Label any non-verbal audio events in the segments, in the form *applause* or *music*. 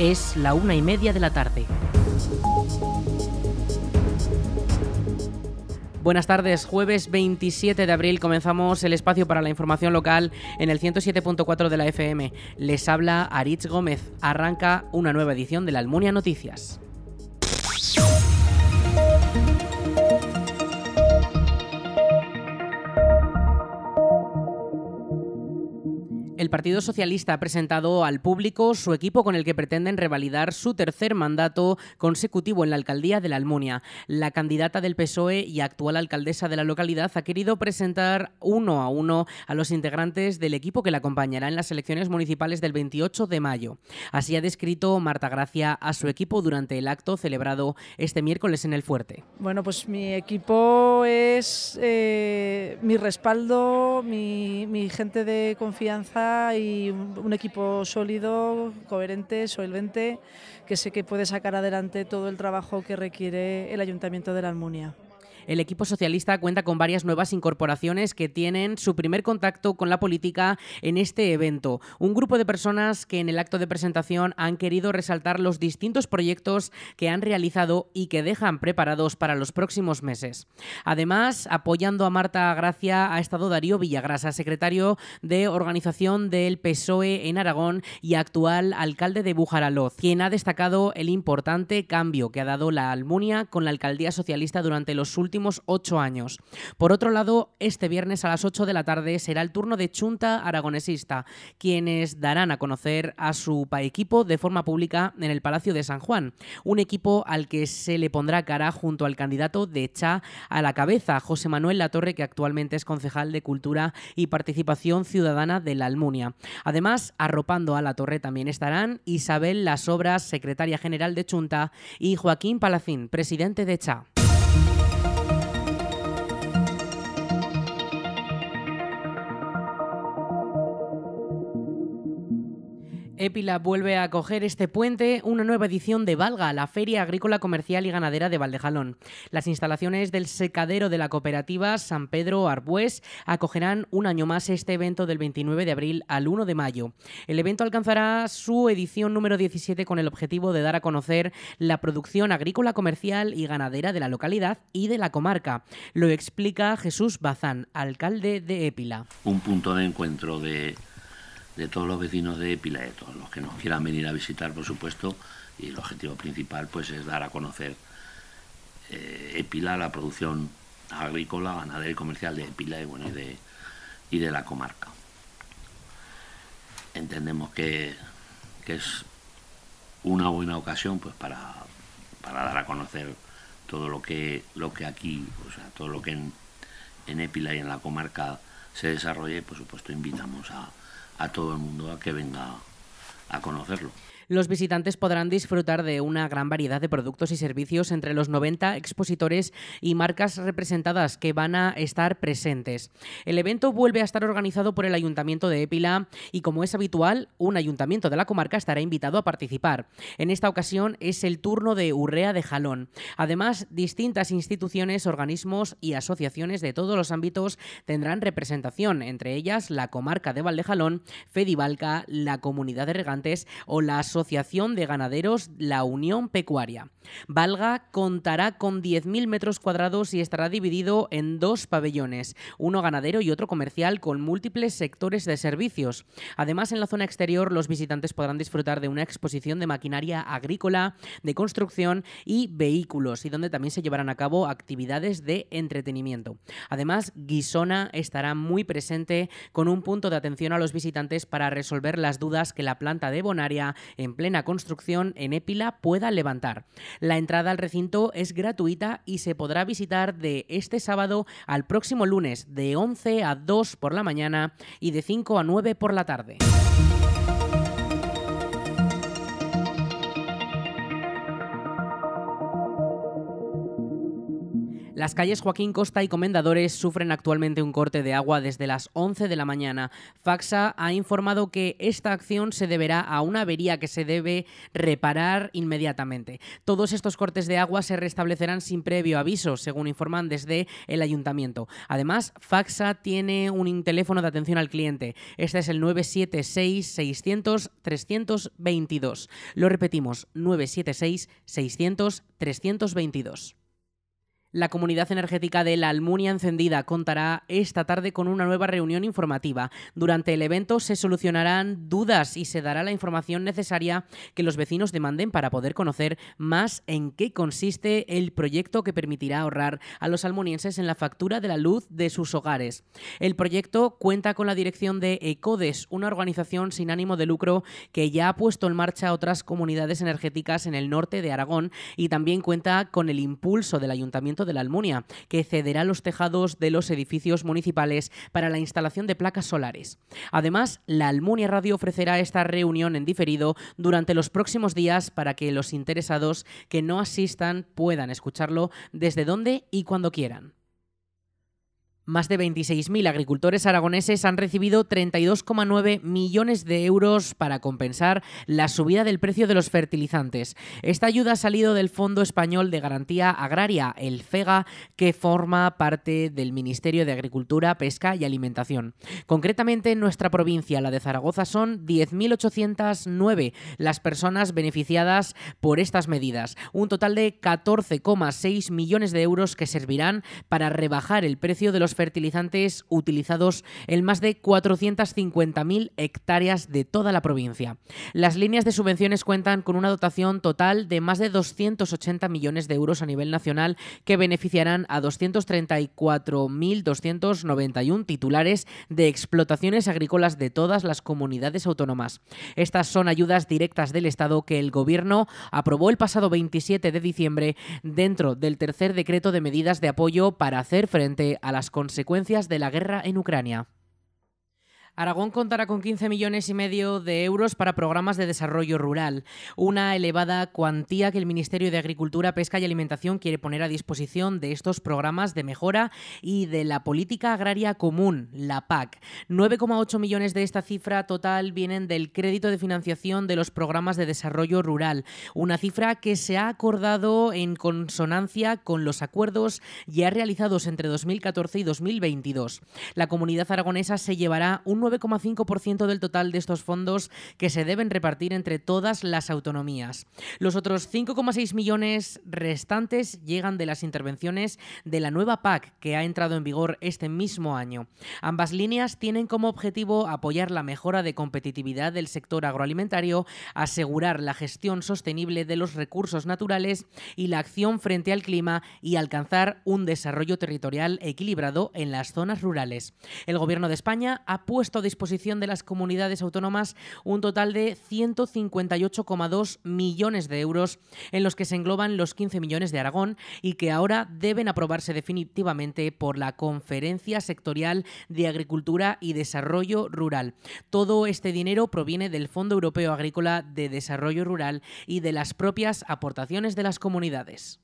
Es la una y media de la tarde. Buenas tardes, jueves 27 de abril comenzamos el espacio para la información local en el 107.4 de la FM. Les habla Aritz Gómez. Arranca una nueva edición de la Almunia Noticias. El Partido Socialista ha presentado al público su equipo con el que pretenden revalidar su tercer mandato consecutivo en la alcaldía de la Almunia. La candidata del PSOE y actual alcaldesa de la localidad ha querido presentar uno a uno a los integrantes del equipo que la acompañará en las elecciones municipales del 28 de mayo. Así ha descrito Marta Gracia a su equipo durante el acto celebrado este miércoles en el Fuerte. Bueno, pues mi equipo es eh, mi respaldo, mi, mi gente de confianza y un, equipo sólido, coherente, solvente, que sé que puede sacar adelante todo el trabajo que requiere el Ayuntamiento de la Almunia. El equipo socialista cuenta con varias nuevas incorporaciones que tienen su primer contacto con la política en este evento. Un grupo de personas que en el acto de presentación han querido resaltar los distintos proyectos que han realizado y que dejan preparados para los próximos meses. Además, apoyando a Marta Gracia ha estado Darío Villagrasa, secretario de organización del PSOE en Aragón y actual alcalde de Bujaraloz, quien ha destacado el importante cambio que ha dado la Almunia con la alcaldía socialista durante los últimos ocho años. Por otro lado, este viernes a las 8 de la tarde será el turno de Chunta Aragonesista, quienes darán a conocer a su equipo de forma pública en el Palacio de San Juan, un equipo al que se le pondrá cara junto al candidato de Cha a la cabeza, José Manuel Latorre, que actualmente es concejal de Cultura y Participación Ciudadana de la Almunia. Además, arropando a la Torre también estarán Isabel Las Obras, secretaria general de Chunta, y Joaquín Palacín, presidente de Cha. Épila vuelve a acoger este puente una nueva edición de Valga, la Feria Agrícola Comercial y Ganadera de Valdejalón. Las instalaciones del secadero de la cooperativa San Pedro Arbués acogerán un año más este evento del 29 de abril al 1 de mayo. El evento alcanzará su edición número 17 con el objetivo de dar a conocer la producción agrícola comercial y ganadera de la localidad y de la comarca. Lo explica Jesús Bazán, alcalde de Épila. Un punto de encuentro de de todos los vecinos de Épila de todos los que nos quieran venir a visitar, por supuesto, y el objetivo principal pues es dar a conocer eh, Épila, la producción agrícola, ganadera y comercial de Épila y, bueno, y, de, y de la comarca. Entendemos que, es una buena ocasión pues para, para, dar a conocer todo lo que, lo que aquí, o sea, todo lo que en, en Épila y en la comarca se desarrolle, por supuesto invitamos a, a todo el mundo a que venga a conocerlo los visitantes podrán disfrutar de una gran variedad de productos y servicios entre los 90 expositores y marcas representadas que van a estar presentes. El evento vuelve a estar organizado por el Ayuntamiento de Épila y, como es habitual, un ayuntamiento de la comarca estará invitado a participar. En esta ocasión es el turno de Urrea de Jalón. Además, distintas instituciones, organismos y asociaciones de todos los ámbitos tendrán representación, entre ellas la comarca de Valdejalón, Fedivalca, la Comunidad de Regantes o la Asociación Asociación de Ganaderos La Unión Pecuaria. Valga contará con 10.000 metros cuadrados y estará dividido en dos pabellones, uno ganadero y otro comercial con múltiples sectores de servicios. Además, en la zona exterior los visitantes podrán disfrutar de una exposición de maquinaria agrícola, de construcción y vehículos, y donde también se llevarán a cabo actividades de entretenimiento. Además, Guisona estará muy presente con un punto de atención a los visitantes para resolver las dudas que la planta de Bonaria en en plena construcción en Épila pueda levantar. La entrada al recinto es gratuita y se podrá visitar de este sábado al próximo lunes de 11 a 2 por la mañana y de 5 a 9 por la tarde. Las calles Joaquín Costa y Comendadores sufren actualmente un corte de agua desde las 11 de la mañana. Faxa ha informado que esta acción se deberá a una avería que se debe reparar inmediatamente. Todos estos cortes de agua se restablecerán sin previo aviso, según informan desde el ayuntamiento. Además, Faxa tiene un teléfono de atención al cliente. Este es el 976 600 322. Lo repetimos, 976 600 322. La Comunidad Energética de la Almunia Encendida contará esta tarde con una nueva reunión informativa. Durante el evento se solucionarán dudas y se dará la información necesaria que los vecinos demanden para poder conocer más en qué consiste el proyecto que permitirá ahorrar a los almunienses en la factura de la luz de sus hogares. El proyecto cuenta con la dirección de ECODES, una organización sin ánimo de lucro que ya ha puesto en marcha otras comunidades energéticas en el norte de Aragón y también cuenta con el impulso del Ayuntamiento de la Almunia, que cederá los tejados de los edificios municipales para la instalación de placas solares. Además, la Almunia Radio ofrecerá esta reunión en diferido durante los próximos días para que los interesados que no asistan puedan escucharlo desde donde y cuando quieran. Más de 26.000 agricultores aragoneses han recibido 32,9 millones de euros para compensar la subida del precio de los fertilizantes. Esta ayuda ha salido del Fondo Español de Garantía Agraria, el FEGA, que forma parte del Ministerio de Agricultura, Pesca y Alimentación. Concretamente, en nuestra provincia, la de Zaragoza, son 10.809 las personas beneficiadas por estas medidas. Un total de 14,6 millones de euros que servirán para rebajar el precio de los fertilizantes utilizados en más de 450.000 hectáreas de toda la provincia. Las líneas de subvenciones cuentan con una dotación total de más de 280 millones de euros a nivel nacional que beneficiarán a 234.291 titulares de explotaciones agrícolas de todas las comunidades autónomas. Estas son ayudas directas del Estado que el Gobierno aprobó el pasado 27 de diciembre dentro del tercer decreto de medidas de apoyo para hacer frente a las consecuencias de la guerra en Ucrania. Aragón contará con 15 millones y medio de euros para programas de desarrollo rural, una elevada cuantía que el Ministerio de Agricultura, Pesca y Alimentación quiere poner a disposición de estos programas de mejora y de la política agraria común, la PAC. 9,8 millones de esta cifra total vienen del crédito de financiación de los programas de desarrollo rural, una cifra que se ha acordado en consonancia con los acuerdos ya realizados entre 2014 y 2022. La comunidad aragonesa se llevará un 9,5% del total de estos fondos que se deben repartir entre todas las autonomías. Los otros 5,6 millones restantes llegan de las intervenciones de la nueva PAC que ha entrado en vigor este mismo año. Ambas líneas tienen como objetivo apoyar la mejora de competitividad del sector agroalimentario, asegurar la gestión sostenible de los recursos naturales y la acción frente al clima y alcanzar un desarrollo territorial equilibrado en las zonas rurales. El Gobierno de España ha puesto a disposición de las comunidades autónomas un total de 158,2 millones de euros, en los que se engloban los 15 millones de Aragón y que ahora deben aprobarse definitivamente por la Conferencia Sectorial de Agricultura y Desarrollo Rural. Todo este dinero proviene del Fondo Europeo Agrícola de Desarrollo Rural y de las propias aportaciones de las comunidades.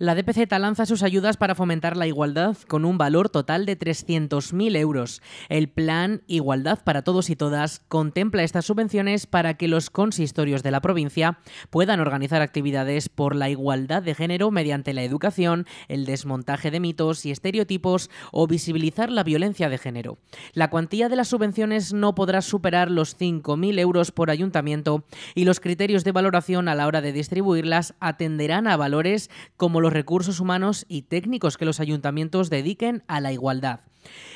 La DPZ lanza sus ayudas para fomentar la igualdad con un valor total de 300.000 euros. El plan Igualdad para Todos y Todas contempla estas subvenciones para que los consistorios de la provincia puedan organizar actividades por la igualdad de género mediante la educación, el desmontaje de mitos y estereotipos o visibilizar la violencia de género. La cuantía de las subvenciones no podrá superar los 5.000 euros por ayuntamiento y los criterios de valoración a la hora de distribuirlas atenderán a valores como los recursos humanos y técnicos que los ayuntamientos dediquen a la igualdad.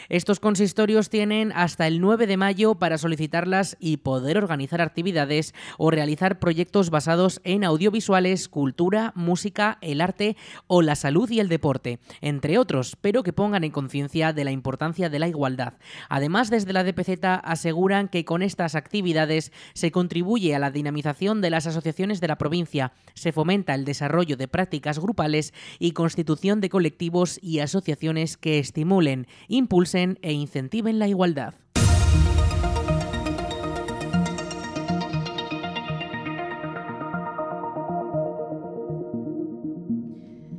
Estos consistorios tienen hasta el 9 de mayo para solicitarlas y poder organizar actividades o realizar proyectos basados en audiovisuales, cultura, música, el arte o la salud y el deporte, entre otros, pero que pongan en conciencia de la importancia de la igualdad. Además, desde la DPZ aseguran que con estas actividades se contribuye a la dinamización de las asociaciones de la provincia, se fomenta el desarrollo de prácticas grupales y constitución de colectivos y asociaciones que estimulen, impulsen e incentiven la igualdad.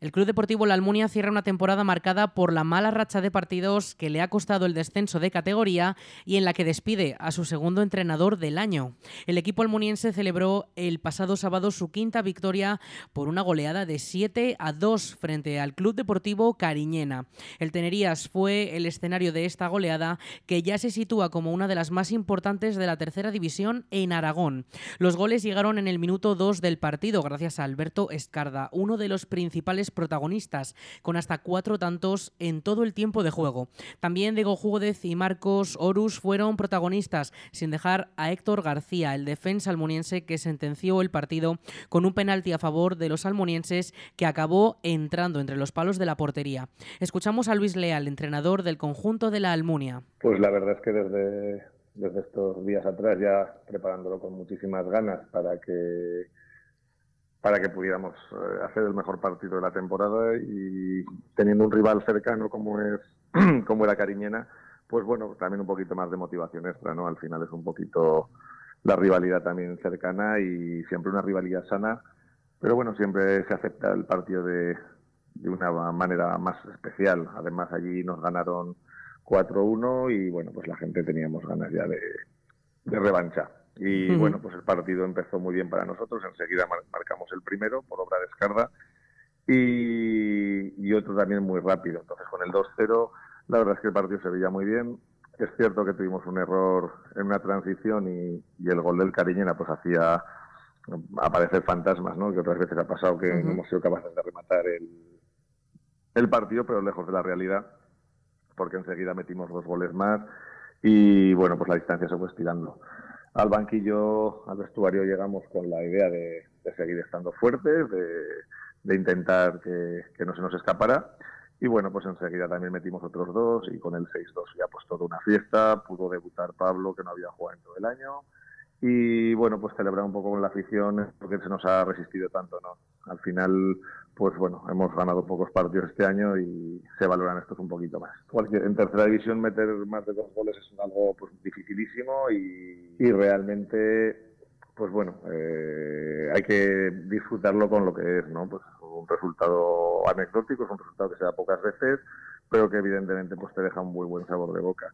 El Club Deportivo La Almunia cierra una temporada marcada por la mala racha de partidos que le ha costado el descenso de categoría y en la que despide a su segundo entrenador del año. El equipo almuniense celebró el pasado sábado su quinta victoria por una goleada de 7 a 2 frente al Club Deportivo Cariñena. El Tenerías fue el escenario de esta goleada que ya se sitúa como una de las más importantes de la tercera división en Aragón. Los goles llegaron en el minuto 2 del partido gracias a Alberto Escarda, uno de los principales protagonistas, con hasta cuatro tantos en todo el tiempo de juego. También Diego Júguez y Marcos Horus fueron protagonistas, sin dejar a Héctor García, el defensa almoniense que sentenció el partido con un penalti a favor de los almonienses que acabó entrando entre los palos de la portería. Escuchamos a Luis Leal, entrenador del conjunto de la Almunia. Pues la verdad es que desde, desde estos días atrás ya preparándolo con muchísimas ganas para que para que pudiéramos eh, hacer el mejor partido de la temporada y teniendo un rival cercano como es *clears throat* como era Cariñena, pues bueno, también un poquito más de motivación extra, ¿no? Al final es un poquito la rivalidad también cercana y siempre una rivalidad sana, pero bueno, siempre se acepta el partido de, de una manera más especial. Además allí nos ganaron 4-1 y bueno, pues la gente teníamos ganas ya de, de revancha. Y bueno, pues el partido empezó muy bien para nosotros, enseguida marcamos el primero por obra de Escarda y, otro también muy rápido. Entonces con el 2-0 la verdad es que el partido se veía muy bien. Es cierto que tuvimos un error en una transición y, el gol del Cariñena pues hacía aparecer fantasmas, ¿no? Que otras veces ha pasado que no hemos sido capaces de rematar el, el partido, pero lejos de la realidad, porque enseguida metimos dos goles más y bueno, pues la distancia se fue estirando al banquillo, al vestuario llegamos con la idea de, seguir estando fuertes, de, intentar que, no se nos escapara. Y bueno, pues enseguida también metimos otros dos y con el 6-2 ya pues toda una fiesta. Pudo debutar Pablo, que no había jugado en todo el año. Y bueno, pues celebrar un poco con la afición porque se nos ha resistido tanto, ¿no? Al final pues bueno, hemos ganado pocos partidos este año y se valoran estos un poquito más. en tercera división meter más de dos goles es algo pues dificilísimo y, realmente, pues bueno, eh, hay que disfrutarlo con lo que es, ¿no? Pues un resultado anecdótico, es un resultado que se da pocas veces, pero que evidentemente pues te deja un muy buen sabor de boca.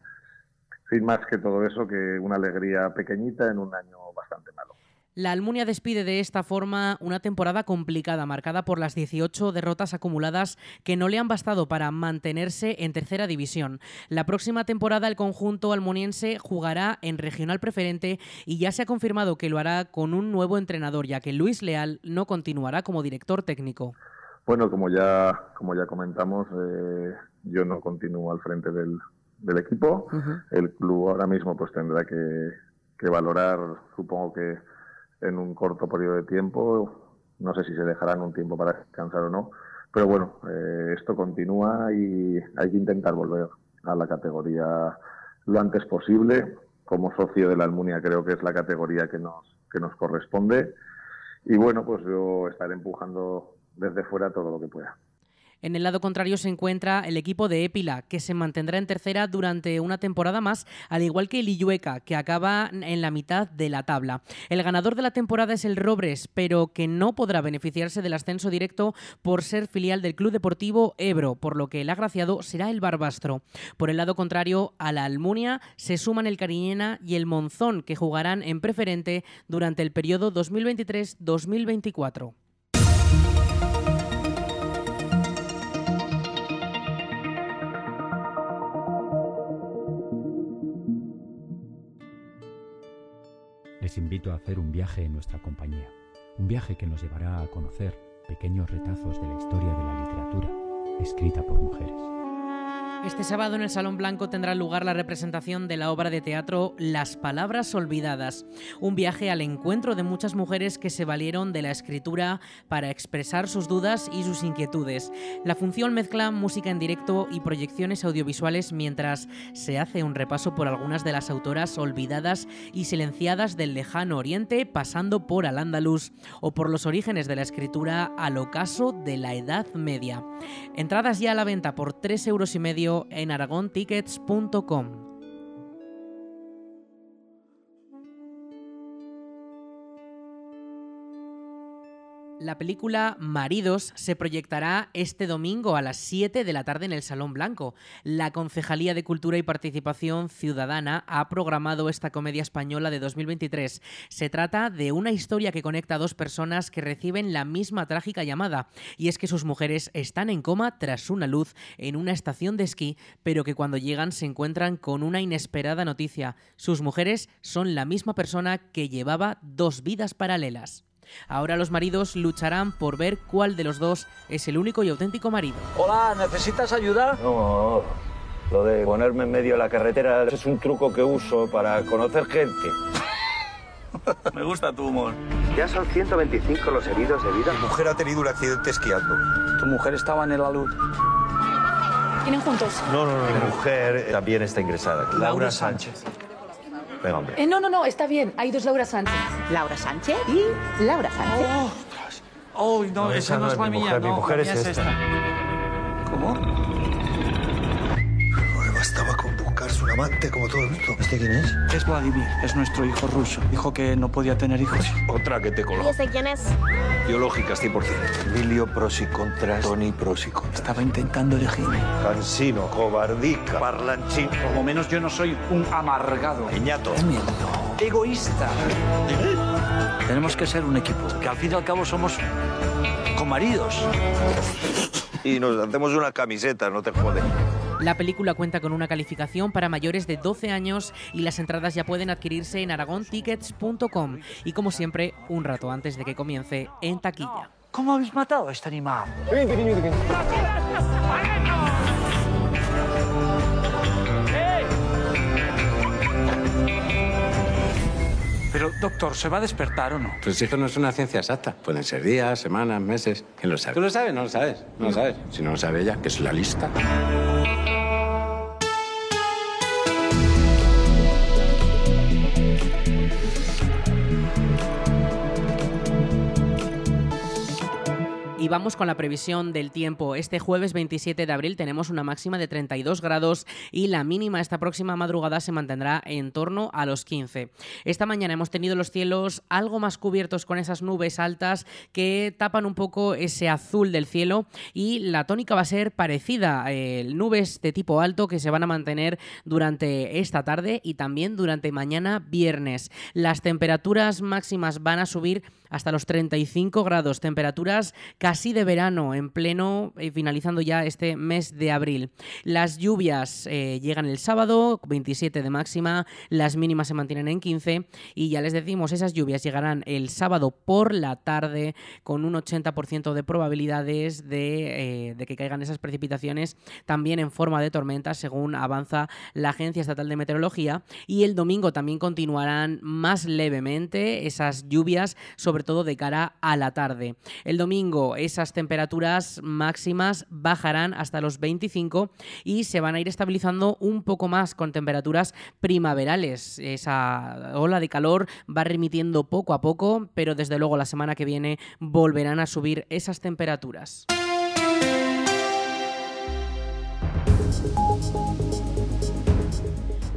Sin más que todo eso, que una alegría pequeñita en un año bastante malo. La Almunia despide de esta forma una temporada complicada, marcada por las 18 derrotas acumuladas que no le han bastado para mantenerse en tercera división. La próxima temporada el conjunto almuniense jugará en regional preferente y ya se ha confirmado que lo hará con un nuevo entrenador, ya que Luis Leal no continuará como director técnico. Bueno, como ya, como ya comentamos, eh, yo no continúo al frente del, equipo. El club ahora mismo pues tendrá que, que valorar, supongo que en un corto periodo de tiempo. No sé si se dejarán un tiempo para descansar o no, pero bueno, eh, esto continúa y hay que intentar volver a la categoría lo antes posible. Como socio de la Almunia creo que es la categoría que nos, que nos corresponde. Y bueno, pues yo estaré empujando desde fuera todo lo que pueda. En el lado contrario se encuentra el equipo de Épila, que se mantendrá en tercera durante una temporada más, al igual que el Illueca, que acaba en la mitad de la tabla. El ganador de la temporada es el Robres, pero que no podrá beneficiarse del ascenso directo por ser filial del Club Deportivo Ebro, por lo que el agraciado será el Barbastro. Por el lado contrario, a la Almunia se suman el Cariñena y el Monzón, que jugarán en preferente durante el periodo 2023-2024. Les invito a hacer un viaje en nuestra compañía, un viaje que nos llevará a conocer pequeños retazos de la historia de la literatura, escrita por mujeres. Este sábado en el Salón Blanco tendrá lugar la representación de la obra de teatro Las Palabras Olvidadas, un viaje al encuentro de muchas mujeres que se valieron de la escritura para expresar sus dudas y sus inquietudes. La función mezcla música en directo y proyecciones audiovisuales mientras se hace un repaso por algunas de las autoras olvidadas y silenciadas del lejano oriente, pasando por Al-Ándalus o por los orígenes de la escritura al ocaso de la Edad Media. Entradas ya a la venta por 3 euros y medio en aragontickets.com. La película Maridos se proyectará este domingo a las 7 de la tarde en el Salón Blanco. La Concejalía de Cultura y Participación Ciudadana ha programado esta comedia española de 2023. Se trata de una historia que conecta a dos personas que reciben la misma trágica llamada, y es que sus mujeres están en coma tras una luz en una estación de esquí, pero que cuando llegan se encuentran con una inesperada noticia. Sus mujeres son la misma persona que llevaba dos vidas paralelas. Ahora los maridos lucharán por ver cuál de los dos es el único y auténtico marido. Hola, ¿necesitas ayuda? No, lo de ponerme en medio de la carretera es un truco que uso para conocer gente. *laughs* Me gusta tu humor. Ya son 125 los heridos de vida. Mi mujer ha tenido un accidente esquiando. Tu mujer estaba en el alud. ¿Tienen juntos? No, no, no. Mi mujer también está ingresada. Laura Sánchez. Venga, hombre. Eh, no, no, no, está bien. Hay dos Laura Sánchez. Laura Sánchez y Laura Sánchez. Oh, oh no, No, esa esa no no es la mi mía. mujer, mi no, mujer la es esta. ¿Cómo? Bastaba con buscarse un amante como todo el mundo. ¿Este quién es? Es Vladimir, es nuestro hijo ruso. Dijo que no podía tener hijos. Otra que te coló. sé quién es? Biológicas 100%. Emilio, pros y contras. Tony, pros y contras. Estaba intentando elegir. Cansino, cobardica, parlanchín. Por lo menos yo no soy un amargado. Miedo. Egoísta. Tenemos que ser un equipo, que al fin y al cabo somos comaridos. Y nos hacemos una camiseta, no te jode. La película cuenta con una calificación para mayores de 12 años y las entradas ya pueden adquirirse en aragontickets.com y como siempre, un rato antes de que comience en taquilla. ¿Cómo habéis matado a este animal? Pero, doctor, ¿se va a despertar o no? Pues es que no es una ciencia exacta. Pueden ser días, semanas, meses. ¿Quién lo sabe? ¿Tú lo sabes? No lo sabes. No lo sabes. Si no lo sabe ella, que es la lista. Y vamos con la previsión del tiempo. Este jueves 27 de abril tenemos una máxima de 32 grados y la mínima esta próxima madrugada se mantendrá en torno a los 15. Esta mañana hemos tenido los cielos algo más cubiertos con esas nubes altas que tapan un poco ese azul del cielo y la tónica va a ser parecida. Eh, nubes de tipo alto que se van a mantener durante esta tarde y también durante mañana viernes. Las temperaturas máximas van a subir hasta los 35 grados, temperaturas casi de verano, en pleno, eh, finalizando ya este mes de abril. Las lluvias eh, llegan el sábado, 27 de máxima, las mínimas se mantienen en 15 y ya les decimos, esas lluvias llegarán el sábado por la tarde con un 80% de probabilidades de, eh, de que caigan esas precipitaciones también en forma de tormentas según avanza la Agencia Estatal de Meteorología y el domingo también continuarán más levemente esas lluvias, sobre todo de cara a la tarde. El domingo esas temperaturas máximas bajarán hasta los 25 y se van a ir estabilizando un poco más con temperaturas primaverales. Esa ola de calor va remitiendo poco a poco, pero desde luego la semana que viene volverán a subir esas temperaturas.